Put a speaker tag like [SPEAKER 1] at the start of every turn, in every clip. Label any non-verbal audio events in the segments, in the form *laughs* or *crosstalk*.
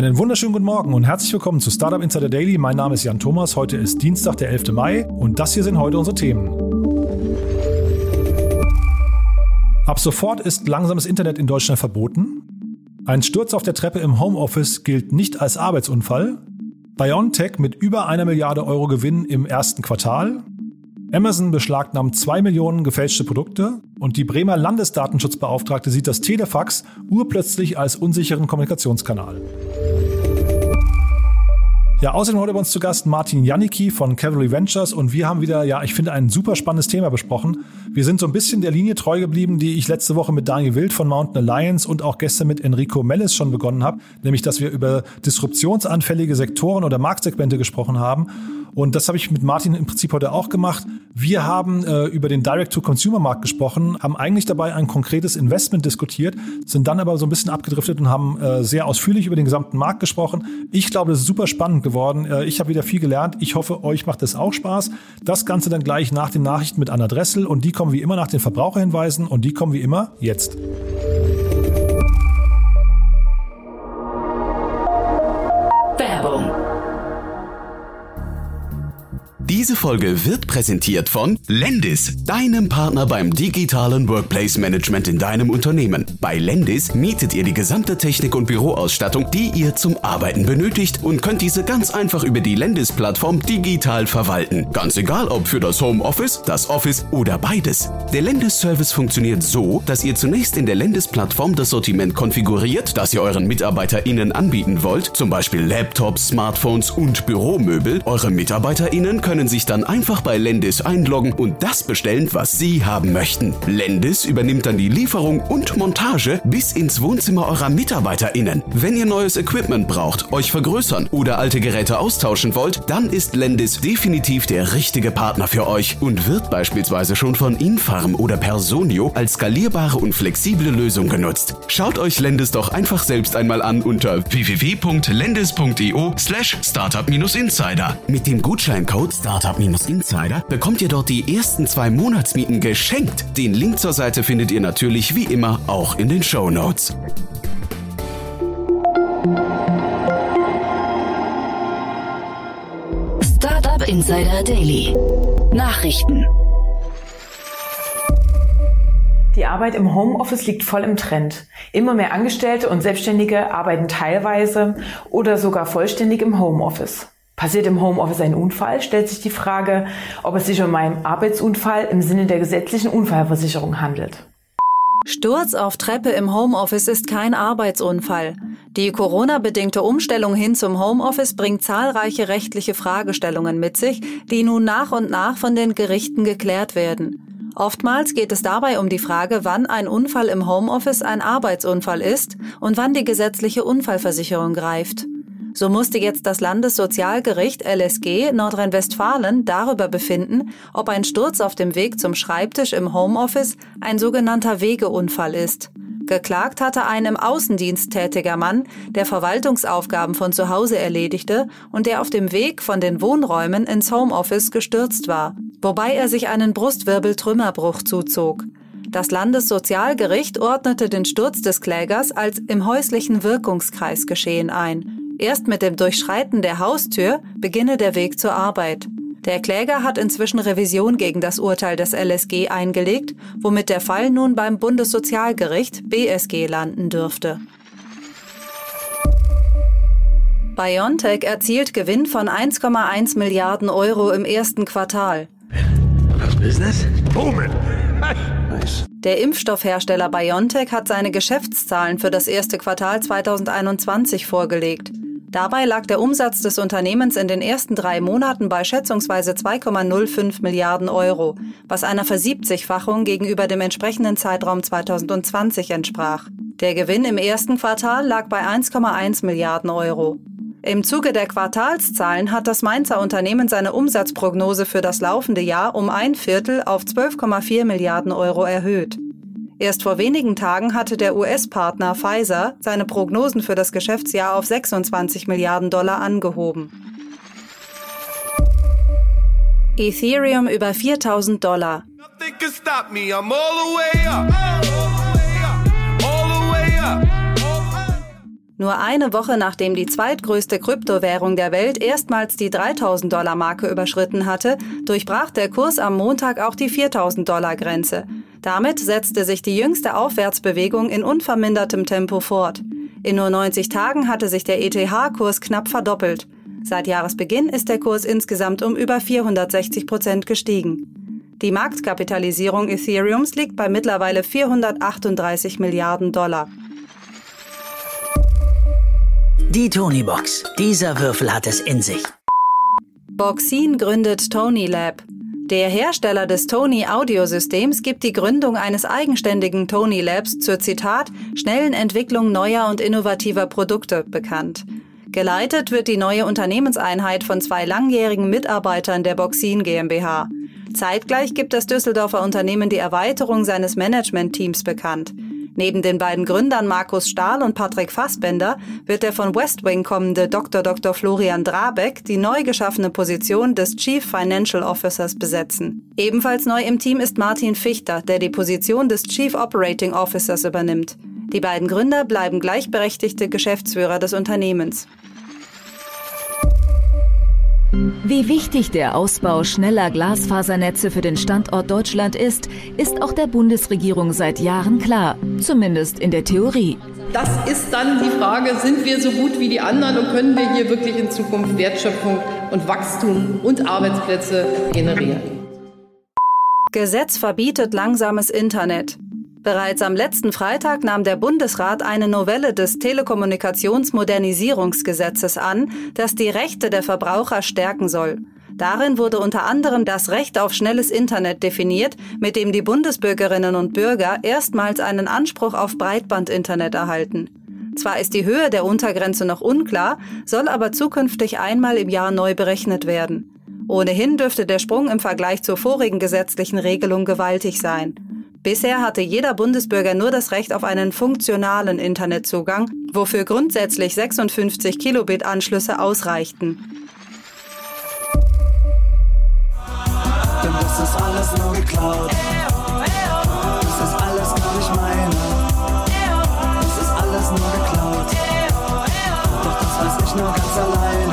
[SPEAKER 1] Einen wunderschönen guten Morgen und herzlich willkommen zu Startup Insider Daily. Mein Name ist Jan Thomas. Heute ist Dienstag, der 11. Mai und das hier sind heute unsere Themen. Ab sofort ist langsames Internet in Deutschland verboten. Ein Sturz auf der Treppe im Homeoffice gilt nicht als Arbeitsunfall. BioNTech mit über einer Milliarde Euro Gewinn im ersten Quartal. Amazon beschlagnahmt zwei Millionen gefälschte Produkte und die Bremer Landesdatenschutzbeauftragte sieht das Telefax urplötzlich als unsicheren Kommunikationskanal. Ja, außerdem heute bei uns zu Gast Martin Janicki von Cavalry Ventures und wir haben wieder, ja, ich finde, ein super spannendes Thema besprochen. Wir sind so ein bisschen der Linie treu geblieben, die ich letzte Woche mit Daniel Wild von Mountain Alliance und auch gestern mit Enrico Mellis schon begonnen habe, nämlich, dass wir über disruptionsanfällige Sektoren oder Marktsegmente gesprochen haben und das habe ich mit Martin im Prinzip heute auch gemacht. Wir haben äh, über den Direct-to-Consumer-Markt gesprochen, haben eigentlich dabei ein konkretes Investment diskutiert, sind dann aber so ein bisschen abgedriftet und haben äh, sehr ausführlich über den gesamten Markt gesprochen. Ich glaube, das ist super spannend geworden. Äh, ich habe wieder viel gelernt. Ich hoffe, euch macht es auch Spaß. Das Ganze dann gleich nach den Nachrichten mit Anna Dressel und die kommen wie immer nach den Verbraucherhinweisen und die kommen wie immer jetzt.
[SPEAKER 2] Diese Folge wird präsentiert von Lendis, deinem Partner beim digitalen Workplace Management in deinem Unternehmen. Bei Lendis mietet ihr die gesamte Technik und Büroausstattung, die ihr zum Arbeiten benötigt und könnt diese ganz einfach über die Lendis-Plattform digital verwalten. Ganz egal, ob für das Homeoffice, das Office oder beides. Der Lendis-Service funktioniert so, dass ihr zunächst in der Lendis-Plattform das Sortiment konfiguriert, das ihr euren MitarbeiterInnen anbieten wollt, zum Beispiel Laptops, Smartphones und Büromöbel. Eure MitarbeiterInnen können können sich dann einfach bei Lendis einloggen und das bestellen, was sie haben möchten. Lendis übernimmt dann die Lieferung und Montage bis ins Wohnzimmer eurer MitarbeiterInnen. Wenn ihr neues Equipment braucht, euch vergrößern oder alte Geräte austauschen wollt, dann ist Lendis definitiv der richtige Partner für euch und wird beispielsweise schon von Infarm oder Personio als skalierbare und flexible Lösung genutzt. Schaut euch Lendis doch einfach selbst einmal an unter www.lendis.io slash startup-insider. Mit dem Gutscheincode Startup-Insider bekommt ihr dort die ersten zwei Monatsmieten geschenkt. Den Link zur Seite findet ihr natürlich wie immer auch in den Show Notes.
[SPEAKER 3] Startup Insider Daily. Nachrichten.
[SPEAKER 4] Die Arbeit im Homeoffice liegt voll im Trend. Immer mehr Angestellte und Selbstständige arbeiten teilweise oder sogar vollständig im Homeoffice. Passiert im Homeoffice ein Unfall, stellt sich die Frage, ob es sich um einen Arbeitsunfall im Sinne der gesetzlichen Unfallversicherung handelt.
[SPEAKER 5] Sturz auf Treppe im Homeoffice ist kein Arbeitsunfall. Die Corona-bedingte Umstellung hin zum Homeoffice bringt zahlreiche rechtliche Fragestellungen mit sich, die nun nach und nach von den Gerichten geklärt werden. Oftmals geht es dabei um die Frage, wann ein Unfall im Homeoffice ein Arbeitsunfall ist und wann die gesetzliche Unfallversicherung greift. So musste jetzt das Landessozialgericht LSG Nordrhein-Westfalen darüber befinden, ob ein Sturz auf dem Weg zum Schreibtisch im Homeoffice ein sogenannter Wegeunfall ist. Geklagt hatte ein im Außendienst tätiger Mann, der Verwaltungsaufgaben von zu Hause erledigte und der auf dem Weg von den Wohnräumen ins Homeoffice gestürzt war, wobei er sich einen Brustwirbeltrümmerbruch zuzog. Das Landessozialgericht ordnete den Sturz des Klägers als im häuslichen Wirkungskreis geschehen ein. Erst mit dem Durchschreiten der Haustür beginne der Weg zur Arbeit. Der Kläger hat inzwischen Revision gegen das Urteil des LSG eingelegt, womit der Fall nun beim Bundessozialgericht BSG landen dürfte. BioNTech erzielt Gewinn von 1,1 Milliarden Euro im ersten Quartal.
[SPEAKER 6] Das Business? Booming!
[SPEAKER 5] Der Impfstoffhersteller BioNTech hat seine Geschäftszahlen für das erste Quartal 2021 vorgelegt. Dabei lag der Umsatz des Unternehmens in den ersten drei Monaten bei schätzungsweise 2,05 Milliarden Euro, was einer Versiebzigfachung gegenüber dem entsprechenden Zeitraum 2020 entsprach. Der Gewinn im ersten Quartal lag bei 1,1 Milliarden Euro. Im Zuge der Quartalszahlen hat das Mainzer Unternehmen seine Umsatzprognose für das laufende Jahr um ein Viertel auf 12,4 Milliarden Euro erhöht. Erst vor wenigen Tagen hatte der US-Partner Pfizer seine Prognosen für das Geschäftsjahr auf 26 Milliarden Dollar angehoben. Ethereum über 4000 Dollar. Nur eine Woche nachdem die zweitgrößte Kryptowährung der Welt erstmals die 3000 Dollar Marke überschritten hatte, durchbrach der Kurs am Montag auch die 4000 Dollar Grenze. Damit setzte sich die jüngste Aufwärtsbewegung in unvermindertem Tempo fort. In nur 90 Tagen hatte sich der ETH-Kurs knapp verdoppelt. Seit Jahresbeginn ist der Kurs insgesamt um über 460 Prozent gestiegen. Die Marktkapitalisierung Ethereums liegt bei mittlerweile 438 Milliarden Dollar.
[SPEAKER 7] Die Tony-Box. Dieser Würfel hat es in sich.
[SPEAKER 5] Boxin gründet Tony Lab. Der Hersteller des Tony Audiosystems gibt die Gründung eines eigenständigen Tony Labs zur Zitat schnellen Entwicklung neuer und innovativer Produkte bekannt. Geleitet wird die neue Unternehmenseinheit von zwei langjährigen Mitarbeitern der Boxin GmbH. Zeitgleich gibt das Düsseldorfer Unternehmen die Erweiterung seines Managementteams bekannt. Neben den beiden Gründern Markus Stahl und Patrick Fassbender wird der von West Wing kommende Dr. Dr. Florian Drabeck die neu geschaffene Position des Chief Financial Officers besetzen. Ebenfalls neu im Team ist Martin Fichter, der die Position des Chief Operating Officers übernimmt. Die beiden Gründer bleiben gleichberechtigte Geschäftsführer des Unternehmens.
[SPEAKER 3] Wie wichtig der Ausbau schneller Glasfasernetze für den Standort Deutschland ist, ist auch der Bundesregierung seit Jahren klar, zumindest in der Theorie.
[SPEAKER 8] Das ist dann die Frage, sind wir so gut wie die anderen und können wir hier wirklich in Zukunft Wertschöpfung und Wachstum und Arbeitsplätze generieren?
[SPEAKER 5] Gesetz verbietet langsames Internet. Bereits am letzten Freitag nahm der Bundesrat eine Novelle des Telekommunikationsmodernisierungsgesetzes an, das die Rechte der Verbraucher stärken soll. Darin wurde unter anderem das Recht auf schnelles Internet definiert, mit dem die Bundesbürgerinnen und Bürger erstmals einen Anspruch auf Breitbandinternet erhalten. Zwar ist die Höhe der Untergrenze noch unklar, soll aber zukünftig einmal im Jahr neu berechnet werden. Ohnehin dürfte der Sprung im Vergleich zur vorigen gesetzlichen Regelung gewaltig sein. Bisher hatte jeder Bundesbürger nur das Recht auf einen funktionalen Internetzugang, wofür grundsätzlich 56 Kilobit Anschlüsse ausreichten.
[SPEAKER 9] Das ist alles nur geklaut. Das ist alles gar nicht meine. Das ist alles nur geklaut. Doch das weiß ich nur ganz alleine.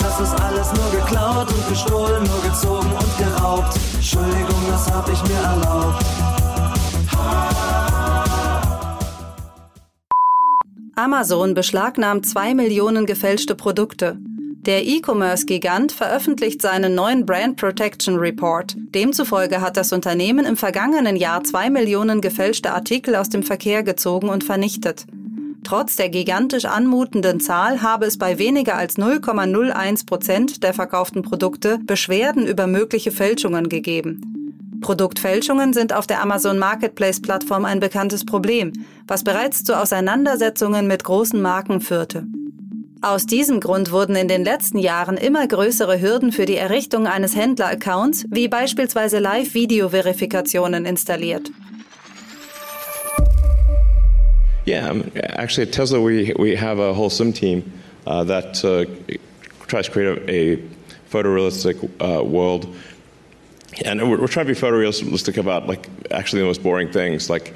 [SPEAKER 9] Das ist alles nur geklaut und gestohlen, nur gezogen und geraubt. Entschuldigung, das hab ich mir erlaubt.
[SPEAKER 5] Amazon beschlagnahmt zwei Millionen gefälschte Produkte. Der E-Commerce-Gigant veröffentlicht seinen neuen Brand Protection Report. Demzufolge hat das Unternehmen im vergangenen Jahr zwei Millionen gefälschte Artikel aus dem Verkehr gezogen und vernichtet. Trotz der gigantisch anmutenden Zahl habe es bei weniger als 0,01 Prozent der verkauften Produkte Beschwerden über mögliche Fälschungen gegeben. Produktfälschungen sind auf der Amazon Marketplace Plattform ein bekanntes Problem, was bereits zu Auseinandersetzungen mit großen Marken führte. Aus diesem Grund wurden in den letzten Jahren immer größere Hürden für die Errichtung eines Händler-Accounts, wie beispielsweise Live-Video-Verifikationen installiert.
[SPEAKER 10] Yeah, um, actually, at Tesla, we, we have a whole sim team uh, that uh, tries to create a, a photorealistic uh, world. And we're, we're, trying to be photorealistic about like actually the most boring things, like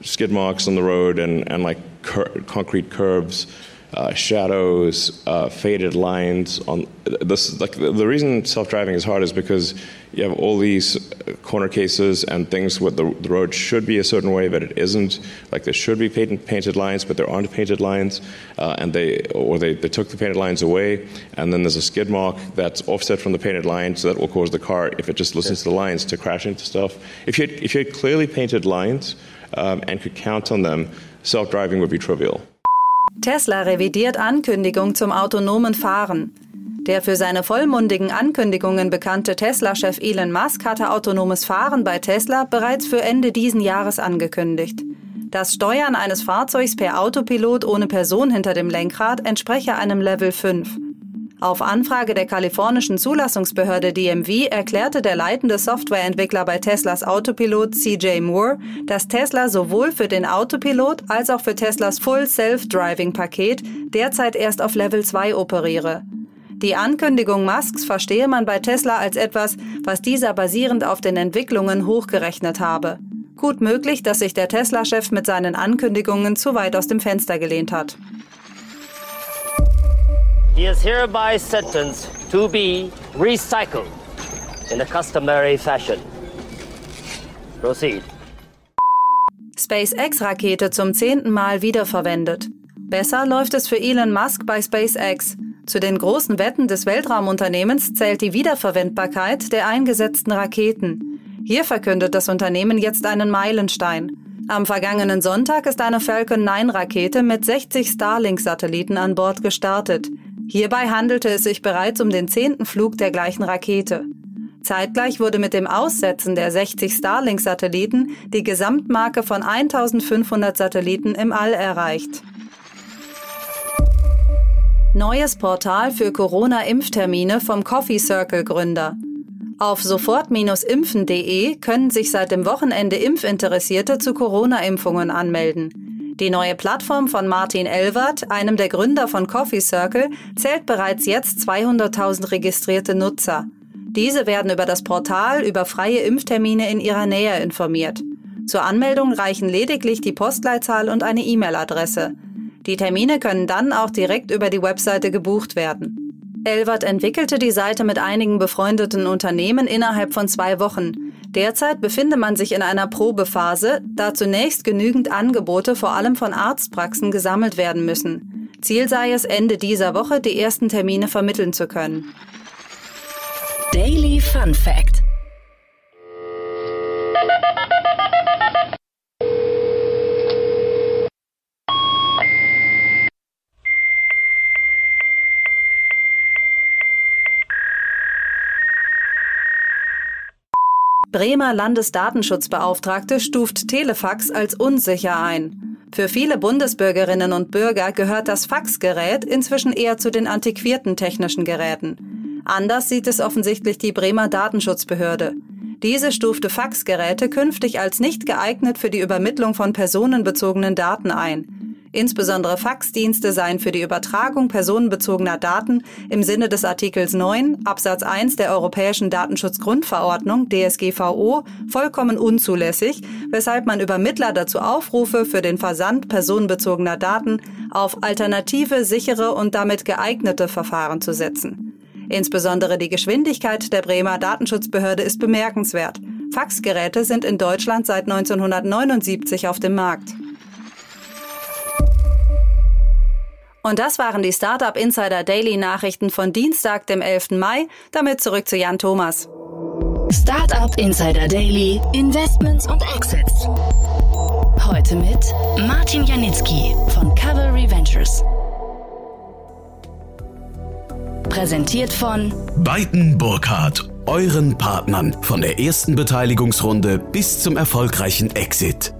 [SPEAKER 10] skid marks on the road and, and like cur- concrete curves uh, shadows, uh, faded lines. On this, like the, reason self-driving is hard is because you have all these corner cases and things where the, the road should be a certain way, but it isn't. Like there should be painted, painted lines, but there aren't painted lines, uh, and they or they, they took the painted lines away, and then there's a skid mark that's offset from the painted lines so that will cause the car, if it just listens to the lines, to crash into stuff. If you had, if you had clearly painted lines um, and could count on them, self-driving would be trivial.
[SPEAKER 5] Tesla revidiert Ankündigung zum autonomen Fahren. Der für seine vollmundigen Ankündigungen bekannte Tesla-Chef Elon Musk hatte autonomes Fahren bei Tesla bereits für Ende diesen Jahres angekündigt. Das Steuern eines Fahrzeugs per Autopilot ohne Person hinter dem Lenkrad entspreche einem Level 5. Auf Anfrage der kalifornischen Zulassungsbehörde DMV erklärte der leitende Softwareentwickler bei Teslas Autopilot CJ Moore, dass Tesla sowohl für den Autopilot als auch für Teslas Full Self-Driving Paket derzeit erst auf Level 2 operiere. Die Ankündigung Musks verstehe man bei Tesla als etwas, was dieser basierend auf den Entwicklungen hochgerechnet habe. Gut möglich, dass sich der Tesla-Chef mit seinen Ankündigungen zu weit aus dem Fenster gelehnt hat.
[SPEAKER 11] He is hereby sentenced to be recycled in a customary fashion. Proceed.
[SPEAKER 5] SpaceX-Rakete zum zehnten Mal wiederverwendet. Besser läuft es für Elon Musk bei SpaceX. Zu den großen Wetten des Weltraumunternehmens zählt die Wiederverwendbarkeit der eingesetzten Raketen. Hier verkündet das Unternehmen jetzt einen Meilenstein. Am vergangenen Sonntag ist eine Falcon 9 Rakete mit 60 Starlink-Satelliten an Bord gestartet. Hierbei handelte es sich bereits um den zehnten Flug der gleichen Rakete. Zeitgleich wurde mit dem Aussetzen der 60 Starlink-Satelliten die Gesamtmarke von 1500 Satelliten im All erreicht. Neues Portal für Corona-Impftermine vom Coffee Circle Gründer. Auf sofort-impfen.de können sich seit dem Wochenende Impfinteressierte zu Corona-Impfungen anmelden. Die neue Plattform von Martin Elwert, einem der Gründer von Coffee Circle, zählt bereits jetzt 200.000 registrierte Nutzer. Diese werden über das Portal über freie Impftermine in ihrer Nähe informiert. Zur Anmeldung reichen lediglich die Postleitzahl und eine E-Mail-Adresse. Die Termine können dann auch direkt über die Webseite gebucht werden. Elwert entwickelte die Seite mit einigen befreundeten Unternehmen innerhalb von zwei Wochen. Derzeit befinde man sich in einer Probephase, da zunächst genügend Angebote vor allem von Arztpraxen gesammelt werden müssen. Ziel sei es, Ende dieser Woche die ersten Termine vermitteln zu können.
[SPEAKER 7] Daily Fun Fact
[SPEAKER 5] Bremer Landesdatenschutzbeauftragte stuft Telefax als unsicher ein. Für viele Bundesbürgerinnen und Bürger gehört das Faxgerät inzwischen eher zu den antiquierten technischen Geräten. Anders sieht es offensichtlich die Bremer Datenschutzbehörde. Diese stufte Faxgeräte künftig als nicht geeignet für die Übermittlung von personenbezogenen Daten ein. Insbesondere Faxdienste seien für die Übertragung personenbezogener Daten im Sinne des Artikels 9 Absatz 1 der Europäischen Datenschutzgrundverordnung DSGVO vollkommen unzulässig, weshalb man Übermittler dazu aufrufe, für den Versand personenbezogener Daten auf alternative, sichere und damit geeignete Verfahren zu setzen. Insbesondere die Geschwindigkeit der Bremer Datenschutzbehörde ist bemerkenswert. Faxgeräte sind in Deutschland seit 1979 auf dem Markt. Und das waren die Startup Insider Daily Nachrichten von Dienstag, dem 11. Mai. Damit zurück zu Jan Thomas.
[SPEAKER 7] Startup Insider Daily, Investments und Exits. Heute mit Martin Janicki von Cavalry Ventures. Präsentiert von
[SPEAKER 2] Beiten Burkhardt, euren Partnern von der ersten Beteiligungsrunde bis zum erfolgreichen Exit.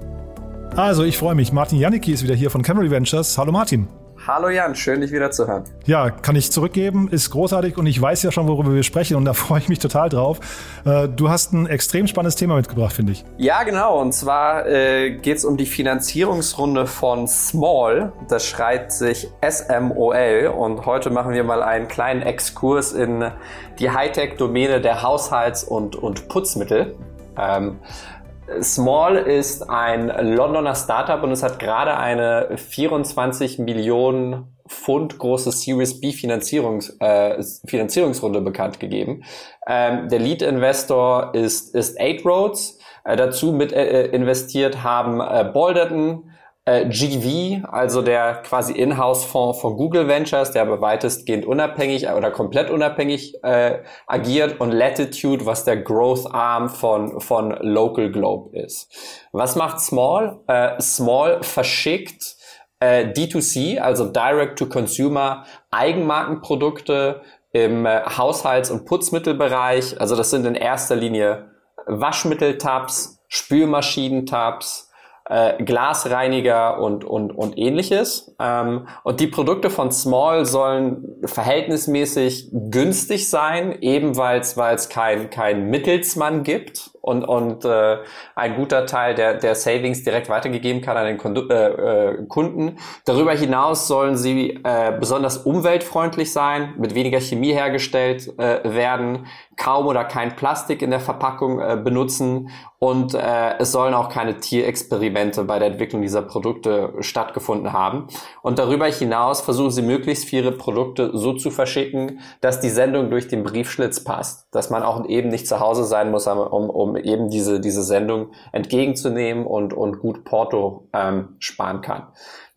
[SPEAKER 1] Also, ich freue mich. Martin Janicki ist wieder hier von Cavalry Ventures. Hallo Martin.
[SPEAKER 12] Hallo Jan, schön dich wieder zu hören.
[SPEAKER 1] Ja, kann ich zurückgeben, ist großartig und ich weiß ja schon, worüber wir sprechen und da *laughs* freue ich mich total drauf. Äh, du hast ein extrem spannendes Thema mitgebracht, finde ich.
[SPEAKER 12] Ja, genau. Und zwar äh, geht es um die Finanzierungsrunde von Small. Das schreit sich SMOL und heute machen wir mal einen kleinen Exkurs in die Hightech-Domäne der Haushalts- und, und Putzmittel. Ähm, Small ist ein Londoner Startup und es hat gerade eine 24 Millionen Pfund große Series B Finanzierungs, äh, Finanzierungsrunde bekannt gegeben. Ähm, der Lead Investor ist, ist Eight Roads. Äh, dazu mit äh, investiert haben äh, Balderton, äh, GV, also der quasi Inhouse-Fonds von Google Ventures, der aber weitestgehend unabhängig oder komplett unabhängig äh, agiert und Latitude, was der Growth Arm von, von Local Globe ist. Was macht Small? Äh, Small verschickt äh, D2C, also Direct to Consumer, Eigenmarkenprodukte im äh, Haushalts- und Putzmittelbereich. Also das sind in erster Linie Waschmitteltabs, Spülmaschinentabs, äh, Glasreiniger und, und, und ähnliches. Ähm, und die Produkte von Small sollen verhältnismäßig günstig sein, eben weil es kein, kein Mittelsmann gibt und, und äh, ein guter Teil der, der Savings direkt weitergegeben kann an den Kundu äh, äh, Kunden. Darüber hinaus sollen sie äh, besonders umweltfreundlich sein, mit weniger Chemie hergestellt äh, werden, kaum oder kein Plastik in der Verpackung äh, benutzen und äh, es sollen auch keine Tierexperimente bei der Entwicklung dieser Produkte stattgefunden haben. Und darüber hinaus versuchen sie möglichst viele Produkte so zu verschicken, dass die Sendung durch den Briefschlitz passt, dass man auch eben nicht zu Hause sein muss, um, um eben diese, diese Sendung entgegenzunehmen und, und gut Porto ähm, sparen kann.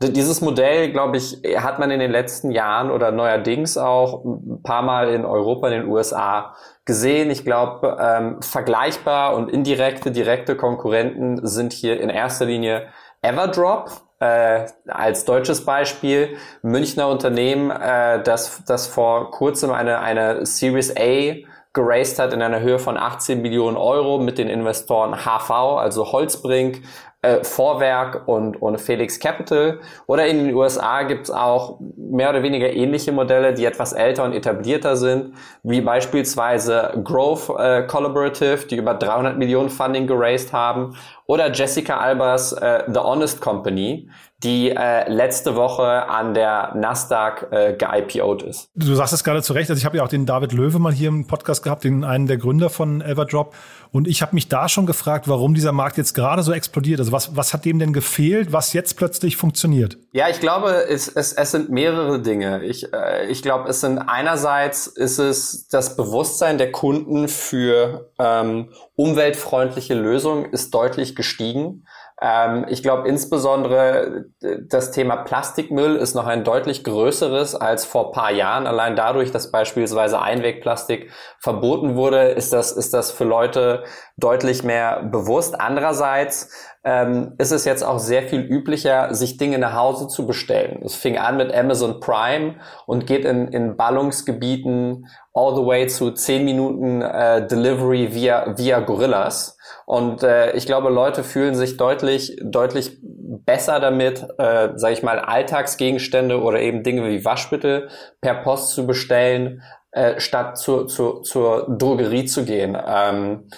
[SPEAKER 12] Dieses Modell, glaube ich, hat man in den letzten Jahren oder neuerdings auch ein paar Mal in Europa, in den USA gesehen. Ich glaube, ähm, vergleichbar und indirekte, direkte Konkurrenten sind hier in erster Linie Everdrop, äh, als deutsches Beispiel Münchner Unternehmen, äh, das, das vor kurzem eine, eine Series A geraced hat in einer Höhe von 18 Millionen Euro mit den Investoren HV, also Holzbrink, äh, Vorwerk und, und Felix Capital. Oder in den USA gibt es auch mehr oder weniger ähnliche Modelle, die etwas älter und etablierter sind, wie beispielsweise Growth äh, Collaborative, die über 300 Millionen Funding geraced haben, oder Jessica Albers äh, The Honest Company, die äh, letzte Woche an der Nasdaq äh, ge-IPO'd ist.
[SPEAKER 1] Du sagst es gerade zu Recht. Also ich habe ja auch den David Löwe mal hier im Podcast gehabt, den einen der Gründer von Everdrop. Und ich habe mich da schon gefragt, warum dieser Markt jetzt gerade so explodiert. Also was, was hat dem denn gefehlt, was jetzt plötzlich funktioniert?
[SPEAKER 12] Ja, ich glaube, es, es, es sind mehrere Dinge. Ich, äh, ich glaube, es sind einerseits ist es das Bewusstsein der Kunden für ähm, umweltfreundliche Lösungen ist deutlich gestiegen. Ähm, ich glaube insbesondere das Thema Plastikmüll ist noch ein deutlich größeres als vor paar Jahren. Allein dadurch, dass beispielsweise Einwegplastik verboten wurde, ist das, ist das für Leute deutlich mehr bewusst. Andererseits ähm, ist es jetzt auch sehr viel üblicher, sich Dinge nach Hause zu bestellen. Es fing an mit Amazon Prime und geht in, in Ballungsgebieten all the way zu 10 Minuten äh, Delivery via, via Gorillas. Und äh, ich glaube, Leute fühlen sich deutlich, deutlich besser damit, äh, sage ich mal, Alltagsgegenstände oder eben Dinge wie Waschmittel per Post zu bestellen, äh, statt zur, zur, zur Drogerie zu gehen. Ähm,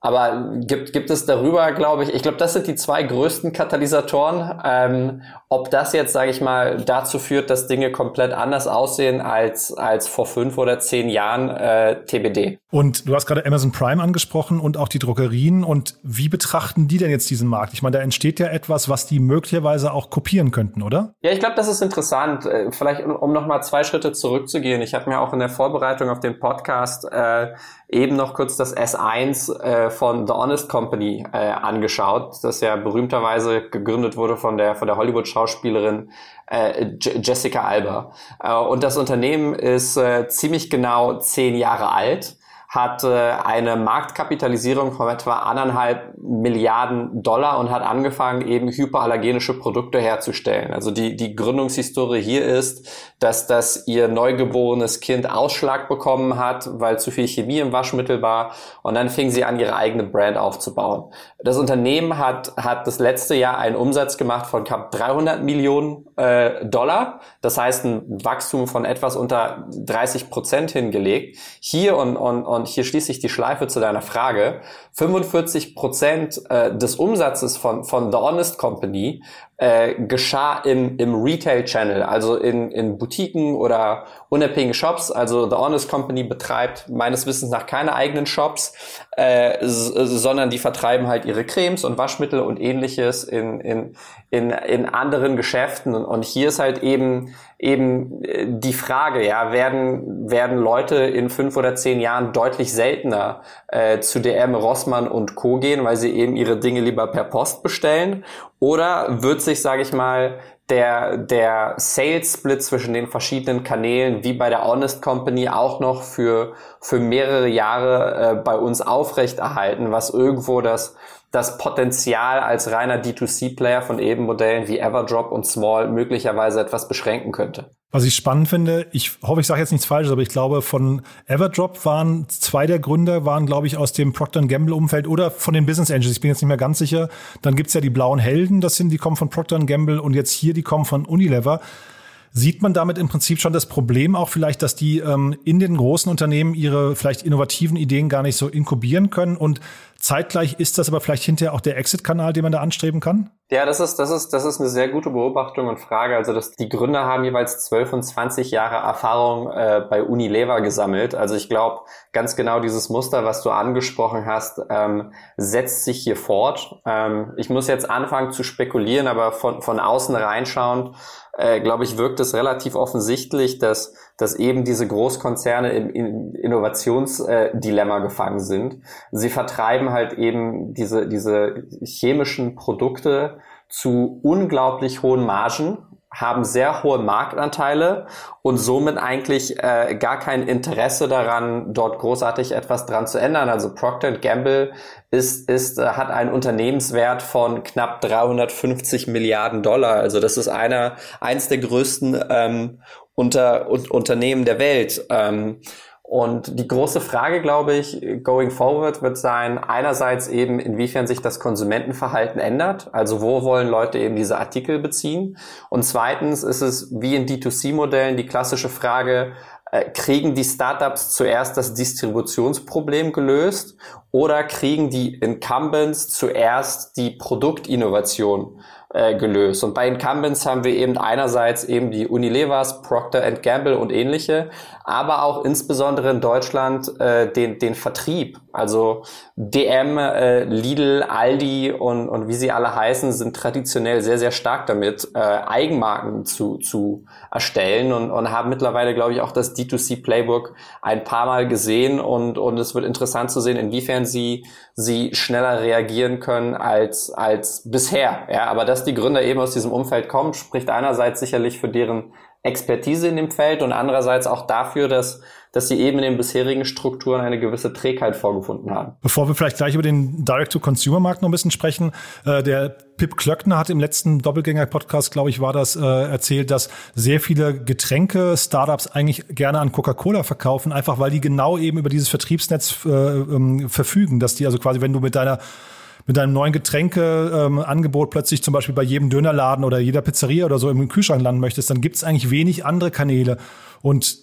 [SPEAKER 12] aber gibt, gibt es darüber, glaube ich, ich glaube, das sind die zwei größten Katalysatoren. Ähm, ob das jetzt, sage ich mal, dazu führt, dass Dinge komplett anders aussehen als, als vor fünf oder zehn Jahren äh, TBD.
[SPEAKER 1] Und du hast gerade Amazon Prime angesprochen und auch die Drogerien. Und wie betrachten die denn jetzt diesen Markt? Ich meine, da entsteht ja etwas, was die möglicherweise auch kopieren könnten, oder?
[SPEAKER 12] Ja, ich glaube, das ist interessant. Äh, vielleicht, um, um noch mal zwei Schritte zurückzugehen. Ich habe mir auch in der Vorbereitung auf den Podcast äh, eben noch kurz das S1 äh, von The Honest Company äh, angeschaut, das ja berühmterweise gegründet wurde von der, von der Hollywood-Schauspielerin äh, Jessica Alba. Äh, und das Unternehmen ist äh, ziemlich genau zehn Jahre alt hat äh, eine Marktkapitalisierung von etwa anderthalb Milliarden Dollar und hat angefangen, eben hyperallergenische Produkte herzustellen. Also die, die Gründungshistorie hier ist, dass das ihr neugeborenes Kind Ausschlag bekommen hat, weil zu viel Chemie im Waschmittel war und dann fing sie an, ihre eigene Brand aufzubauen. Das Unternehmen hat, hat das letzte Jahr einen Umsatz gemacht von knapp 300 Millionen äh, Dollar. Das heißt, ein Wachstum von etwas unter 30 Prozent hingelegt. Hier und, und, und hier schließe ich die Schleife zu deiner Frage. 45 Prozent äh, des Umsatzes von, von The Honest Company äh, geschah im, im Retail-Channel, also in, in Boutiquen oder unabhängigen Shops. Also The Honest Company betreibt meines Wissens nach keine eigenen Shops, äh, sondern die vertreiben halt ihre Cremes und Waschmittel und ähnliches in, in, in, in anderen Geschäften. Und hier ist halt eben eben äh, die Frage, ja, werden, werden Leute in fünf oder zehn Jahren deutlich seltener äh, zu DM, Rossmann und Co. gehen, weil sie eben ihre Dinge lieber per Post bestellen? Oder wird sich, sage ich mal, der, der Sales-Split zwischen den verschiedenen Kanälen, wie bei der Honest Company, auch noch für, für mehrere Jahre äh, bei uns aufrechterhalten, was irgendwo das, das Potenzial als reiner D2C-Player von eben Modellen wie Everdrop und Small möglicherweise etwas beschränken könnte.
[SPEAKER 1] Was ich spannend finde, ich hoffe, ich sage jetzt nichts Falsches, aber ich glaube, von Everdrop waren zwei der Gründer, waren, glaube ich, aus dem Procter Gamble-Umfeld oder von den Business Angels. Ich bin jetzt nicht mehr ganz sicher. Dann gibt's ja die blauen Helden, das sind, die kommen von Procter Gamble und jetzt hier, die kommen von Unilever. Sieht man damit im Prinzip schon das Problem auch vielleicht, dass die ähm, in den großen Unternehmen ihre vielleicht innovativen Ideen gar nicht so inkubieren können und Zeitgleich ist das aber vielleicht hinterher auch der Exit-Kanal, den man da anstreben kann?
[SPEAKER 12] Ja, das ist, das ist, das ist eine sehr gute Beobachtung und Frage. Also, dass die Gründer haben jeweils 12 und 20 Jahre Erfahrung äh, bei Unilever gesammelt. Also, ich glaube, ganz genau dieses Muster, was du angesprochen hast, ähm, setzt sich hier fort. Ähm, ich muss jetzt anfangen zu spekulieren, aber von, von außen reinschauend, äh, glaube ich, wirkt es relativ offensichtlich, dass, dass eben diese Großkonzerne im Innovationsdilemma gefangen sind. Sie vertreiben halt eben diese, diese chemischen Produkte zu unglaublich hohen Margen haben sehr hohe Marktanteile und somit eigentlich äh, gar kein Interesse daran, dort großartig etwas dran zu ändern. Also Procter Gamble ist, ist, äh, hat einen Unternehmenswert von knapp 350 Milliarden Dollar. Also das ist einer, eins der größten ähm, unter, un, Unternehmen der Welt. Ähm, und die große Frage, glaube ich, going forward wird sein, einerseits eben, inwiefern sich das Konsumentenverhalten ändert, also wo wollen Leute eben diese Artikel beziehen. Und zweitens ist es wie in D2C-Modellen die klassische Frage, äh, kriegen die Startups zuerst das Distributionsproblem gelöst oder kriegen die Incumbents zuerst die Produktinnovation äh, gelöst. Und bei Incumbents haben wir eben einerseits eben die Unilevers, Procter Gamble und ähnliche, aber auch insbesondere in Deutschland äh, den, den Vertrieb. Also DM, äh, Lidl, Aldi und, und wie sie alle heißen, sind traditionell sehr, sehr stark damit, äh, Eigenmarken zu, zu erstellen und, und haben mittlerweile, glaube ich, auch das D2C-Playbook ein paar Mal gesehen und, und es wird interessant zu sehen, inwiefern sie, sie schneller reagieren können als, als bisher. Ja, aber dass die Gründer eben aus diesem Umfeld kommen, spricht einerseits sicherlich für deren Expertise in dem Feld und andererseits auch dafür, dass, dass sie eben in den bisherigen Strukturen eine gewisse Trägheit vorgefunden haben.
[SPEAKER 1] Bevor wir vielleicht gleich über den Direct-to-Consumer-Markt noch ein bisschen sprechen, äh, der Pip Klöckner hat im letzten Doppelgänger-Podcast, glaube ich, war das, äh, erzählt, dass sehr viele Getränke-Startups eigentlich gerne an Coca-Cola verkaufen, einfach weil die genau eben über dieses Vertriebsnetz äh, ähm, verfügen, dass die also quasi, wenn du mit deiner mit einem neuen Getränkeangebot ähm, plötzlich zum Beispiel bei jedem Dönerladen oder jeder Pizzeria oder so im Kühlschrank landen möchtest, dann gibt es eigentlich wenig andere Kanäle. Und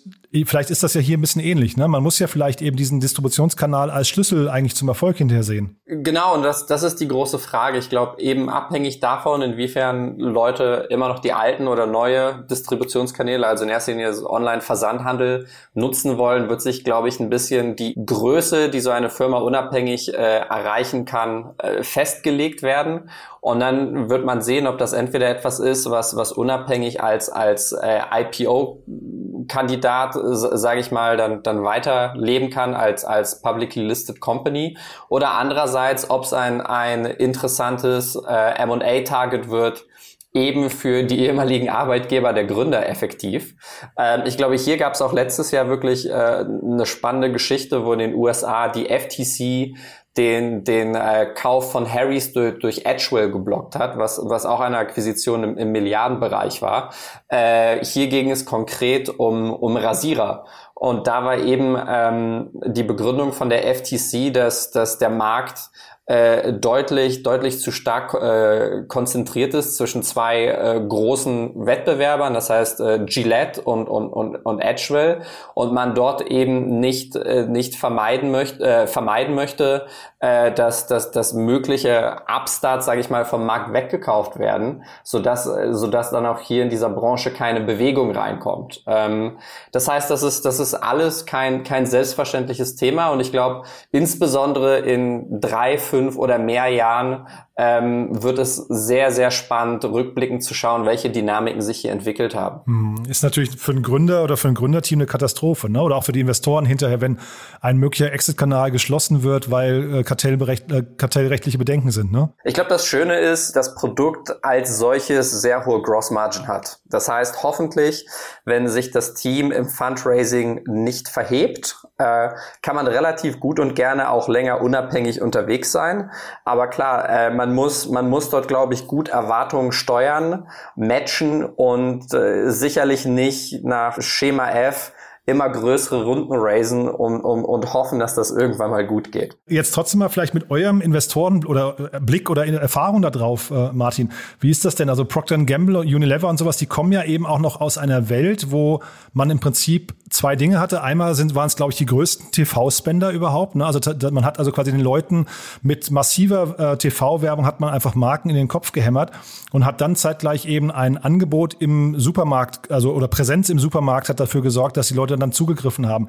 [SPEAKER 1] vielleicht ist das ja hier ein bisschen ähnlich. Ne? Man muss ja vielleicht eben diesen Distributionskanal als Schlüssel eigentlich zum Erfolg hinterher sehen.
[SPEAKER 12] Genau, und das, das ist die große Frage. Ich glaube, eben abhängig davon, inwiefern Leute immer noch die alten oder neue Distributionskanäle, also in erster Linie Online-Versandhandel, nutzen wollen, wird sich, glaube ich, ein bisschen die Größe, die so eine Firma unabhängig äh, erreichen kann, äh, festgelegt werden. Und dann wird man sehen, ob das entweder etwas ist, was, was unabhängig als, als äh, IPO-Kandidat, sage ich mal, dann, dann weiterleben kann als, als publicly listed company. Oder andererseits, ob es ein, ein interessantes äh, M&A-Target wird, eben für die ehemaligen Arbeitgeber der Gründer effektiv. Ähm, ich glaube, hier gab es auch letztes Jahr wirklich äh, eine spannende Geschichte, wo in den USA die FTC den, den äh, Kauf von Harrys durch, durch Edgewell geblockt hat, was, was auch eine Akquisition im, im Milliardenbereich war. Äh, hier ging es konkret um, um Rasierer. Und da war eben ähm, die Begründung von der FTC, dass, dass der Markt äh, deutlich, deutlich zu stark äh, konzentriert ist zwischen zwei äh, großen Wettbewerbern, das heißt äh, Gillette und, und, und, und Edgewell, und man dort eben nicht, äh, nicht vermeiden, möchte, äh, vermeiden möchte, äh, dass, dass, dass mögliche Upstarts, sage ich mal, vom Markt weggekauft werden, sodass, sodass dann auch hier in dieser Branche keine Bewegung reinkommt. Ähm, das heißt, das ist, das ist alles kein, kein selbstverständliches Thema und ich glaube, insbesondere in drei, fünf oder mehr Jahren ähm, wird es sehr, sehr spannend, rückblickend zu schauen, welche Dynamiken sich hier entwickelt haben.
[SPEAKER 1] Hm, ist natürlich für einen Gründer oder für ein Gründerteam eine Katastrophe, ne? oder auch für die Investoren hinterher, wenn ein möglicher Exit-Kanal geschlossen wird, weil äh, Kartellberecht, äh, kartellrechtliche Bedenken sind. Ne?
[SPEAKER 12] Ich glaube, das Schöne ist, das Produkt als solches sehr hohe Gross-Margin hat. Das heißt, hoffentlich, wenn sich das Team im Fundraising nicht verhebt, äh, kann man relativ gut und gerne auch länger unabhängig unterwegs sein. Aber klar, äh, man muss, man muss dort, glaube ich, gut Erwartungen steuern, matchen und äh, sicherlich nicht nach Schema F immer größere Runden raisen um, um, und hoffen, dass das irgendwann mal gut geht.
[SPEAKER 1] Jetzt trotzdem mal vielleicht mit eurem Investoren oder äh, Blick oder Erfahrung da drauf, äh, Martin. Wie ist das denn? Also Procter Gamble, Unilever und sowas, die kommen ja eben auch noch aus einer Welt, wo man im Prinzip zwei Dinge hatte. Einmal sind, waren es, glaube ich, die größten TV-Spender überhaupt. Ne? Also man hat also quasi den Leuten mit massiver äh, TV-Werbung hat man einfach Marken in den Kopf gehämmert und hat dann zeitgleich eben ein Angebot im Supermarkt, also oder Präsenz im Supermarkt hat dafür gesorgt, dass die Leute dann zugegriffen haben.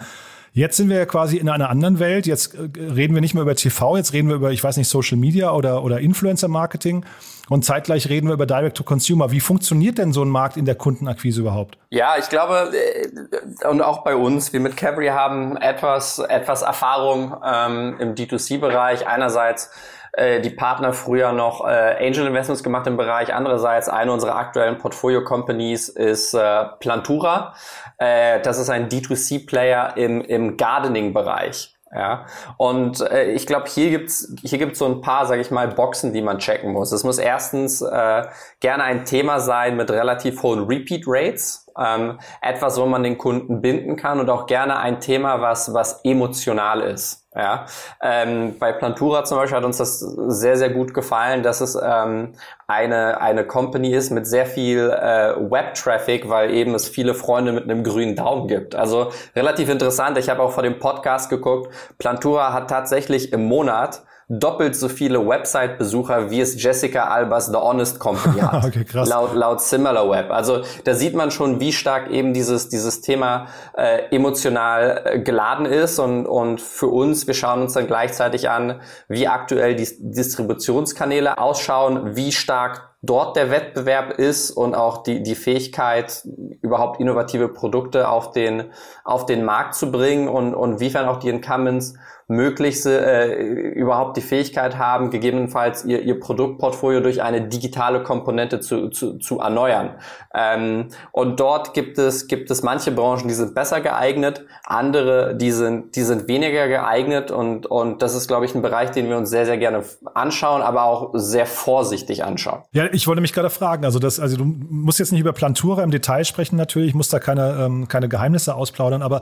[SPEAKER 1] Jetzt sind wir ja quasi in einer anderen Welt. Jetzt äh, reden wir nicht mehr über TV, jetzt reden wir über, ich weiß nicht, Social Media oder, oder Influencer-Marketing. Und zeitgleich reden wir über Direct-to-Consumer. Wie funktioniert denn so ein Markt in der Kundenakquise überhaupt?
[SPEAKER 12] Ja, ich glaube, äh, und auch bei uns, wir mit Cabri haben etwas, etwas Erfahrung ähm, im D2C-Bereich. Einerseits äh, die Partner früher noch äh, Angel Investments gemacht im Bereich. Andererseits eine unserer aktuellen Portfolio Companies ist äh, Plantura. Äh, das ist ein D2C-Player im, im Gardening-Bereich. Ja, und äh, ich glaube, hier gibt's hier gibt's so ein paar, sage ich mal, Boxen, die man checken muss. Es muss erstens äh, gerne ein Thema sein mit relativ hohen Repeat Rates, ähm, etwas, wo man den Kunden binden kann und auch gerne ein Thema, was was emotional ist. Ja, ähm, bei Plantura zum Beispiel hat uns das sehr, sehr gut gefallen, dass es ähm, eine, eine Company ist mit sehr viel äh, Web-Traffic, weil eben es viele Freunde mit einem grünen Daumen gibt. Also relativ interessant. Ich habe auch vor dem Podcast geguckt. Plantura hat tatsächlich im Monat doppelt so viele Website-Besucher, wie es Jessica Albers The Honest Company *laughs* hat. okay, krass. Laut, laut SimilarWeb. Also da sieht man schon, wie stark eben dieses, dieses Thema äh, emotional äh, geladen ist und, und für uns, wir schauen uns dann gleichzeitig an, wie aktuell die Distributionskanäle ausschauen, wie stark dort der Wettbewerb ist und auch die, die Fähigkeit, überhaupt innovative Produkte auf den, auf den Markt zu bringen und, und wiefern auch die Incumbents möglichst äh, überhaupt die Fähigkeit haben, gegebenenfalls ihr, ihr Produktportfolio durch eine digitale Komponente zu, zu, zu erneuern. Ähm, und dort gibt es, gibt es manche Branchen, die sind besser geeignet, andere, die sind, die sind weniger geeignet und, und das ist, glaube ich, ein Bereich, den wir uns sehr, sehr gerne anschauen, aber auch sehr vorsichtig anschauen.
[SPEAKER 1] Ja, ich wollte mich gerade fragen, also das, also du musst jetzt nicht über Plantura im Detail sprechen natürlich, ich muss da keine, ähm, keine Geheimnisse ausplaudern, aber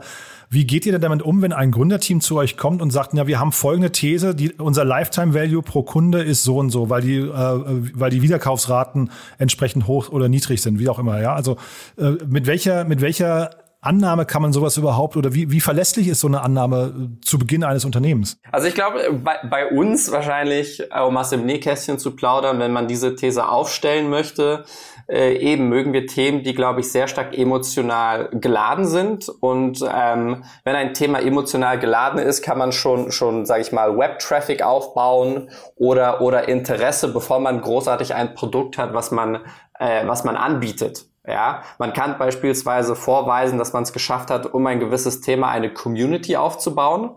[SPEAKER 1] wie geht ihr denn damit um, wenn ein Gründerteam zu euch kommt und sagt, ja, wir haben folgende These, die, unser Lifetime Value pro Kunde ist so und so, weil die, äh, weil die Wiederkaufsraten entsprechend hoch oder niedrig sind, wie auch immer, ja. Also äh, mit welcher, mit welcher Annahme kann man sowas überhaupt oder wie, wie verlässlich ist so eine Annahme äh, zu Beginn eines Unternehmens?
[SPEAKER 12] Also ich glaube, bei, bei uns wahrscheinlich, um aus dem Nähkästchen zu plaudern, wenn man diese These aufstellen möchte, äh, eben mögen wir Themen, die, glaube ich, sehr stark emotional geladen sind. Und ähm, wenn ein Thema emotional geladen ist, kann man schon, schon sage ich mal, Web-Traffic aufbauen oder, oder Interesse, bevor man großartig ein Produkt hat, was man, äh, was man anbietet. Ja, man kann beispielsweise vorweisen, dass man es geschafft hat, um ein gewisses Thema eine Community aufzubauen.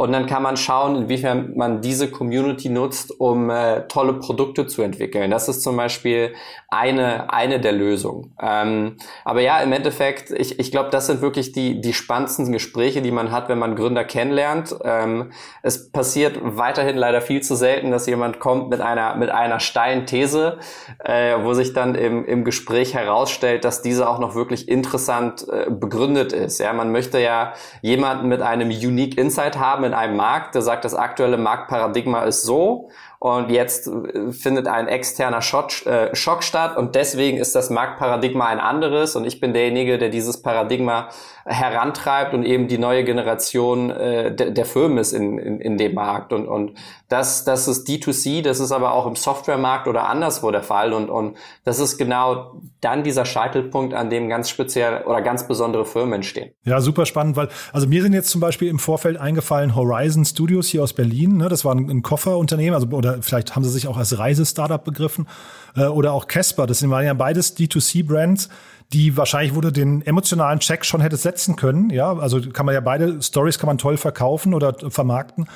[SPEAKER 12] Und dann kann man schauen, inwiefern man diese Community nutzt, um äh, tolle Produkte zu entwickeln. Das ist zum Beispiel eine, eine der Lösungen. Ähm, aber ja, im Endeffekt, ich, ich glaube, das sind wirklich die, die spannendsten Gespräche, die man hat, wenn man Gründer kennenlernt. Ähm, es passiert weiterhin leider viel zu selten, dass jemand kommt mit einer, mit einer steilen These, äh, wo sich dann im, im Gespräch herausstellt, dass diese auch noch wirklich interessant äh, begründet ist. Ja, man möchte ja jemanden mit einem Unique Insight haben, in einem Markt, der sagt, das aktuelle Marktparadigma ist so und jetzt äh, findet ein externer Schock, äh, Schock statt und deswegen ist das Marktparadigma ein anderes und ich bin derjenige, der dieses Paradigma herantreibt und eben die neue Generation äh, de, der Firmen ist in, in, in dem Markt. Und, und das, das ist D2C, das ist aber auch im Softwaremarkt oder anderswo der Fall. Und, und das ist genau dann dieser Scheitelpunkt, an dem ganz speziell oder ganz besondere Firmen entstehen.
[SPEAKER 1] Ja, super spannend, weil also mir sind jetzt zum Beispiel im Vorfeld eingefallen Horizon Studios hier aus Berlin, ne, das war ein, ein Kofferunternehmen, also oder oder vielleicht haben sie sich auch als Reisestartup begriffen, äh, oder auch Casper. Das waren ja beides D2C-Brands, die wahrscheinlich wurde den emotionalen Check schon hätte setzen können. Ja, also kann man ja beide Stories kann man toll verkaufen oder vermarkten.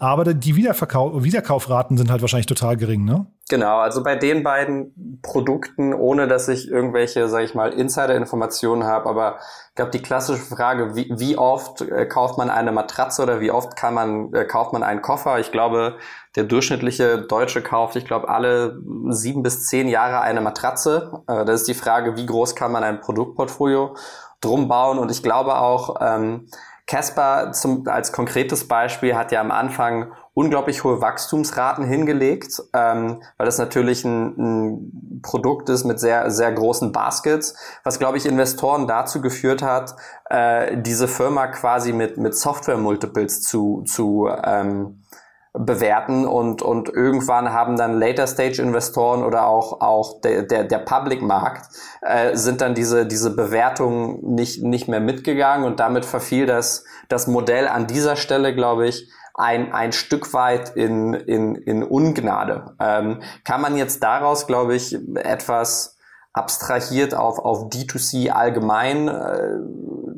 [SPEAKER 1] Aber die Wiederverkauf, Wiederkaufraten sind halt wahrscheinlich total gering, ne?
[SPEAKER 12] Genau, also bei den beiden Produkten, ohne dass ich irgendwelche, sage ich mal, Insider-Informationen habe, aber ich glaube, die klassische Frage, wie, wie oft äh, kauft man eine Matratze oder wie oft kann man, äh, kauft man einen Koffer? Ich glaube, der durchschnittliche Deutsche kauft, ich glaube, alle sieben bis zehn Jahre eine Matratze. Äh, das ist die Frage, wie groß kann man ein Produktportfolio drum bauen? Und ich glaube auch, ähm, Casper zum, als konkretes Beispiel hat ja am Anfang unglaublich hohe Wachstumsraten hingelegt, ähm, weil das natürlich ein, ein Produkt ist mit sehr, sehr großen Baskets, was, glaube ich, Investoren dazu geführt hat, äh, diese Firma quasi mit, mit Software-Multiples zu, zu ähm, bewerten und, und irgendwann haben dann Later-Stage-Investoren oder auch, auch der, der, der Public-Markt äh, sind dann diese, diese Bewertungen nicht, nicht mehr mitgegangen und damit verfiel das, das Modell an dieser Stelle, glaube ich, ein, ein Stück weit in, in, in Ungnade. Ähm, kann man jetzt daraus, glaube ich, etwas abstrahiert auf, auf D2C allgemein, äh,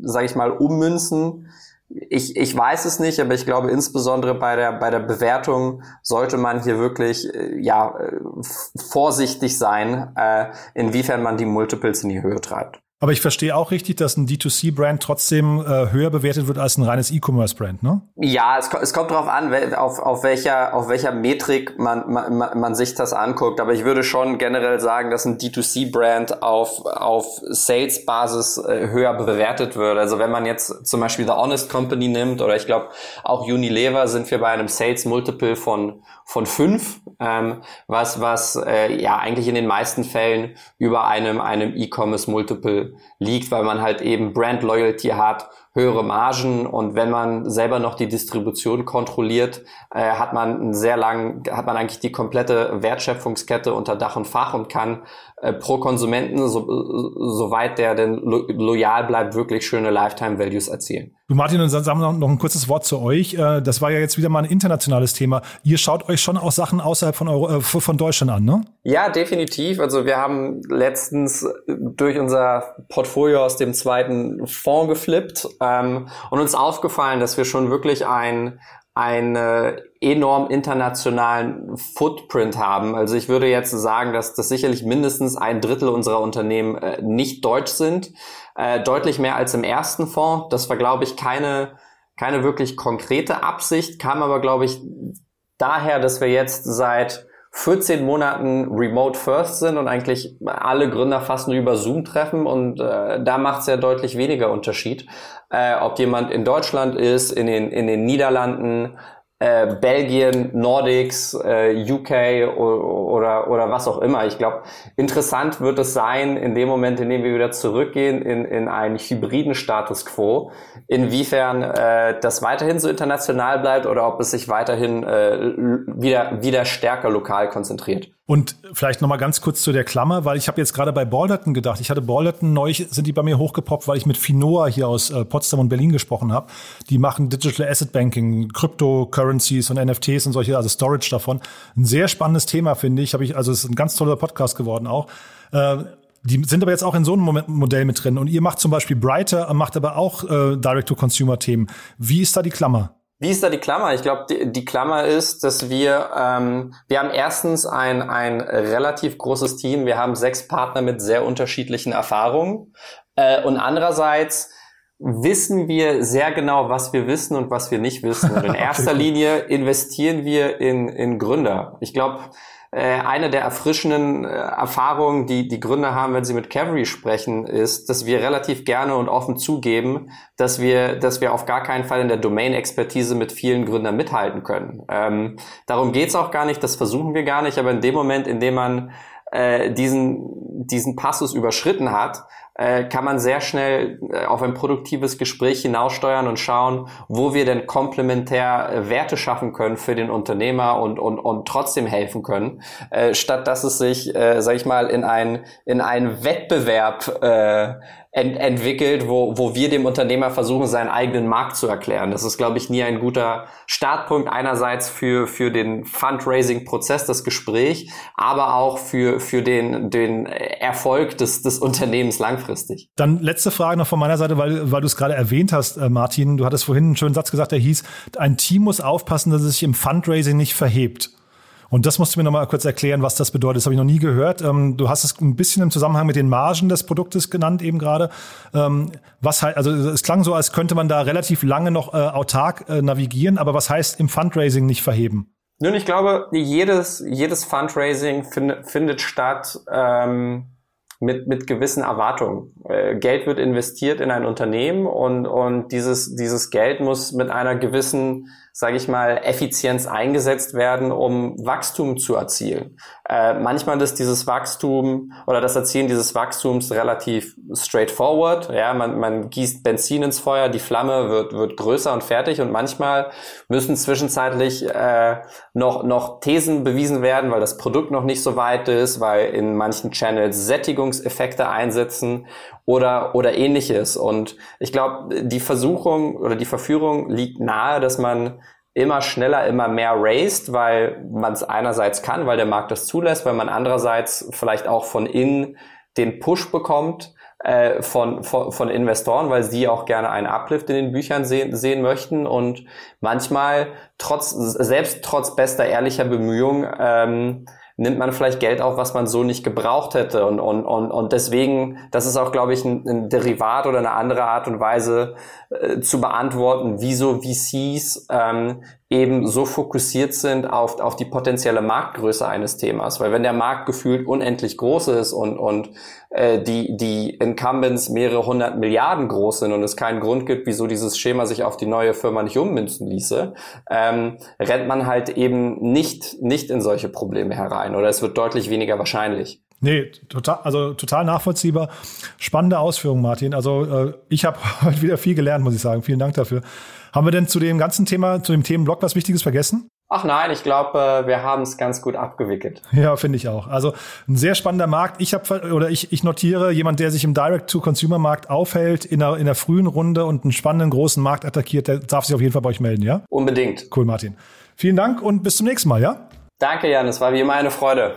[SPEAKER 12] sage ich mal, ummünzen? Ich, ich weiß es nicht, aber ich glaube insbesondere bei der, bei der Bewertung sollte man hier wirklich äh, ja, äh, vorsichtig sein, äh, inwiefern man die Multiples in die Höhe treibt.
[SPEAKER 1] Aber ich verstehe auch richtig, dass ein D2C-Brand trotzdem äh, höher bewertet wird als ein reines E-Commerce-Brand, ne?
[SPEAKER 12] Ja, es, es kommt darauf an, auf, auf, welcher, auf welcher Metrik man, man, man sich das anguckt. Aber ich würde schon generell sagen, dass ein D2C-Brand auf, auf Sales-Basis äh, höher bewertet wird. Also wenn man jetzt zum Beispiel The Honest Company nimmt oder ich glaube auch Unilever sind wir bei einem Sales-Multiple von von fünf, ähm, was, was äh, ja eigentlich in den meisten Fällen über einem, einem E-Commerce-Multiple liegt, weil man halt eben Brand Loyalty hat höhere Margen und wenn man selber noch die Distribution kontrolliert, äh, hat man einen sehr lang, hat man eigentlich die komplette Wertschöpfungskette unter Dach und Fach und kann äh, pro Konsumenten, so, soweit der denn lo loyal bleibt, wirklich schöne Lifetime Values erzielen.
[SPEAKER 1] Du Martin, und dann sagen wir noch ein kurzes Wort zu euch. Äh, das war ja jetzt wieder mal ein internationales Thema. Ihr schaut euch schon auch Sachen außerhalb von, Euro, äh, von Deutschland an, ne?
[SPEAKER 12] Ja, definitiv. Also wir haben letztens durch unser Portfolio aus dem zweiten Fonds geflippt ähm, und uns aufgefallen, dass wir schon wirklich ein einen enorm internationalen Footprint haben. Also ich würde jetzt sagen, dass das sicherlich mindestens ein Drittel unserer Unternehmen äh, nicht deutsch sind. Äh, deutlich mehr als im ersten Fonds. Das war, glaube ich, keine, keine wirklich konkrete Absicht, kam aber, glaube ich, daher, dass wir jetzt seit 14 Monaten remote first sind und eigentlich alle Gründer fast nur über Zoom treffen und äh, da macht es ja deutlich weniger Unterschied, äh, ob jemand in Deutschland ist, in den, in den Niederlanden, äh, Belgien, Nordics, äh, UK oder, oder was auch immer. Ich glaube, interessant wird es sein, in dem Moment, in dem wir wieder zurückgehen in, in einen hybriden Status quo, inwiefern äh, das weiterhin so international bleibt oder ob es sich weiterhin äh, wieder, wieder stärker lokal konzentriert.
[SPEAKER 1] Und vielleicht noch mal ganz kurz zu der Klammer, weil ich habe jetzt gerade bei Balderton gedacht. Ich hatte Balderton neu, sind die bei mir hochgepoppt, weil ich mit Finoa hier aus äh, Potsdam und Berlin gesprochen habe. Die machen Digital Asset Banking, Cryptocurrencies und NFTs und solche, also Storage davon. Ein sehr spannendes Thema, finde ich. Habe ich, also es ist ein ganz toller Podcast geworden auch. Äh, die sind aber jetzt auch in so einem Modell mit drin. Und ihr macht zum Beispiel Brighter, macht aber auch äh, Direct-to-Consumer-Themen. Wie ist da die Klammer?
[SPEAKER 12] Wie ist da die Klammer? Ich glaube, die, die, Klammer ist, dass wir, ähm, wir haben erstens ein, ein relativ großes Team. Wir haben sechs Partner mit sehr unterschiedlichen Erfahrungen. Äh, und andererseits wissen wir sehr genau, was wir wissen und was wir nicht wissen. Und in *laughs* erster Linie investieren wir in, in Gründer. Ich glaube, eine der erfrischenden äh, Erfahrungen, die die Gründer haben, wenn sie mit Cavalry sprechen, ist, dass wir relativ gerne und offen zugeben, dass wir, dass wir auf gar keinen Fall in der Domain-Expertise mit vielen Gründern mithalten können. Ähm, darum geht's auch gar nicht, das versuchen wir gar nicht, aber in dem Moment, in dem man äh, diesen, diesen Passus überschritten hat, äh, kann man sehr schnell äh, auf ein produktives Gespräch hinaussteuern und schauen, wo wir denn komplementär äh, Werte schaffen können für den Unternehmer und, und, und trotzdem helfen können, äh, statt dass es sich, äh, sag ich mal, in ein in einen Wettbewerb äh, ent entwickelt, wo, wo wir dem Unternehmer versuchen, seinen eigenen Markt zu erklären. Das ist, glaube ich, nie ein guter Startpunkt einerseits für, für den Fundraising-Prozess, das Gespräch, aber auch für, für den, den Erfolg des, des Unternehmens langfristig.
[SPEAKER 1] Dann letzte Frage noch von meiner Seite, weil, weil du es gerade erwähnt hast, äh, Martin. Du hattest vorhin einen schönen Satz gesagt, der hieß, ein Team muss aufpassen, dass es sich im Fundraising nicht verhebt. Und das musst du mir noch mal kurz erklären, was das bedeutet. Das habe ich noch nie gehört. Ähm, du hast es ein bisschen im Zusammenhang mit den Margen des Produktes genannt eben gerade. Ähm, was halt, also es klang so, als könnte man da relativ lange noch äh, autark äh, navigieren. Aber was heißt im Fundraising nicht verheben?
[SPEAKER 12] Nun, ich glaube, jedes, jedes Fundraising find, findet statt ähm, mit, mit gewissen Erwartungen. Äh, Geld wird investiert in ein Unternehmen und, und dieses, dieses Geld muss mit einer gewissen sage ich mal, Effizienz eingesetzt werden, um Wachstum zu erzielen. Äh, manchmal ist dieses Wachstum oder das Erzielen dieses Wachstums relativ straightforward. Ja, man, man gießt Benzin ins Feuer, die Flamme wird, wird größer und fertig und manchmal müssen zwischenzeitlich äh, noch, noch Thesen bewiesen werden, weil das Produkt noch nicht so weit ist, weil in manchen Channels Sättigungseffekte einsetzen oder, oder ähnliches. Und ich glaube, die Versuchung oder die Verführung liegt nahe, dass man immer schneller, immer mehr raced, weil man es einerseits kann, weil der Markt das zulässt, weil man andererseits vielleicht auch von innen den Push bekommt äh, von, von, von Investoren, weil sie auch gerne einen Uplift in den Büchern sehen, sehen möchten und manchmal trotz, selbst trotz bester ehrlicher Bemühungen, ähm, nimmt man vielleicht Geld auf, was man so nicht gebraucht hätte. Und, und, und, und deswegen, das ist auch, glaube ich, ein, ein Derivat oder eine andere Art und Weise äh, zu beantworten, wieso VCs ähm, eben so fokussiert sind auf, auf die potenzielle Marktgröße eines Themas. Weil wenn der Markt gefühlt unendlich groß ist und, und äh, die, die Incumbents mehrere hundert Milliarden groß sind und es keinen Grund gibt, wieso dieses Schema sich auf die neue Firma nicht ummünzen ließe, ähm, rennt man halt eben nicht, nicht in solche Probleme herein oder es wird deutlich weniger wahrscheinlich.
[SPEAKER 1] Nee, total, also total nachvollziehbar. Spannende Ausführungen, Martin. Also äh, ich habe *laughs* heute wieder viel gelernt, muss ich sagen. Vielen Dank dafür. Haben wir denn zu dem ganzen Thema, zu dem Themenblock was Wichtiges vergessen?
[SPEAKER 12] Ach nein, ich glaube, wir haben es ganz gut abgewickelt.
[SPEAKER 1] Ja, finde ich auch. Also ein sehr spannender Markt. Ich habe oder ich, ich notiere jemand, der sich im Direct-to-Consumer-Markt aufhält in der, in der frühen Runde und einen spannenden großen Markt attackiert, der darf sich auf jeden Fall bei euch melden, ja?
[SPEAKER 12] Unbedingt.
[SPEAKER 1] Cool, Martin. Vielen Dank und bis zum nächsten Mal, ja?
[SPEAKER 12] Danke, Jan. Es war wie immer eine Freude.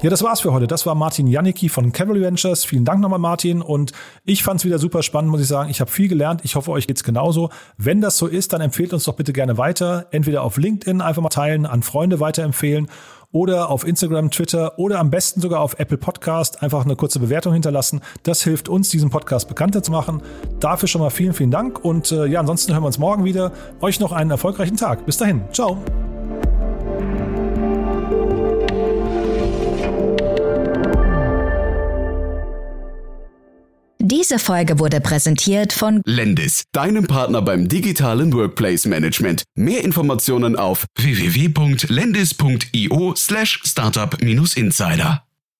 [SPEAKER 1] Ja, das war's für heute. Das war Martin Janicki von Cavalry Ventures. Vielen Dank nochmal, Martin. Und ich fand's wieder super spannend, muss ich sagen. Ich habe viel gelernt. Ich hoffe, euch geht's genauso. Wenn das so ist, dann empfehlt uns doch bitte gerne weiter. Entweder auf LinkedIn einfach mal teilen, an Freunde weiterempfehlen oder auf Instagram, Twitter oder am besten sogar auf Apple Podcast einfach eine kurze Bewertung hinterlassen. Das hilft uns, diesen Podcast bekannter zu machen. Dafür schon mal vielen, vielen Dank. Und äh, ja, ansonsten hören wir uns morgen wieder. Euch noch einen erfolgreichen Tag. Bis dahin. Ciao.
[SPEAKER 3] Diese Folge wurde präsentiert von
[SPEAKER 2] Lendis, deinem Partner beim digitalen Workplace Management. Mehr Informationen auf www.lendis.io slash startup-insider.